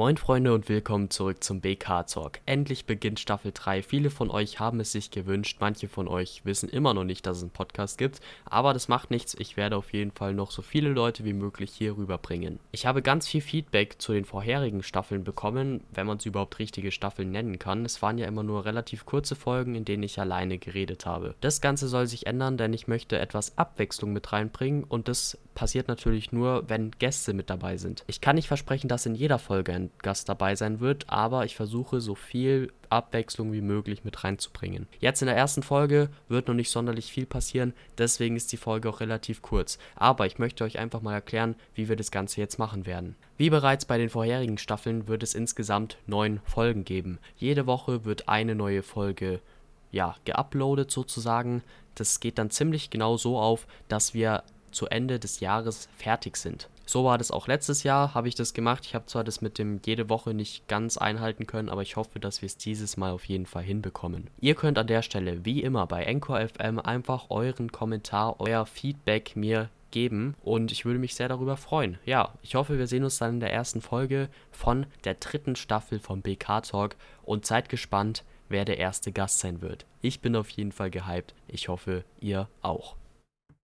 Moin Freunde und willkommen zurück zum BK Talk. Endlich beginnt Staffel 3. Viele von euch haben es sich gewünscht, manche von euch wissen immer noch nicht, dass es einen Podcast gibt, aber das macht nichts. Ich werde auf jeden Fall noch so viele Leute wie möglich hier rüberbringen. Ich habe ganz viel Feedback zu den vorherigen Staffeln bekommen, wenn man es überhaupt richtige Staffeln nennen kann. Es waren ja immer nur relativ kurze Folgen, in denen ich alleine geredet habe. Das Ganze soll sich ändern, denn ich möchte etwas Abwechslung mit reinbringen und das passiert natürlich nur, wenn Gäste mit dabei sind. Ich kann nicht versprechen, dass in jeder Folge ein Gast dabei sein wird, aber ich versuche so viel Abwechslung wie möglich mit reinzubringen. Jetzt in der ersten Folge wird noch nicht sonderlich viel passieren, deswegen ist die Folge auch relativ kurz. Aber ich möchte euch einfach mal erklären, wie wir das Ganze jetzt machen werden. Wie bereits bei den vorherigen Staffeln wird es insgesamt neun Folgen geben. Jede Woche wird eine neue Folge ja, geuploadet sozusagen. Das geht dann ziemlich genau so auf, dass wir zu Ende des Jahres fertig sind. So war das auch letztes Jahr, habe ich das gemacht. Ich habe zwar das mit dem jede Woche nicht ganz einhalten können, aber ich hoffe, dass wir es dieses Mal auf jeden Fall hinbekommen. Ihr könnt an der Stelle, wie immer bei Encore FM, einfach euren Kommentar, euer Feedback mir geben und ich würde mich sehr darüber freuen. Ja, ich hoffe, wir sehen uns dann in der ersten Folge von der dritten Staffel vom BK Talk und seid gespannt, wer der erste Gast sein wird. Ich bin auf jeden Fall gehypt. Ich hoffe, ihr auch.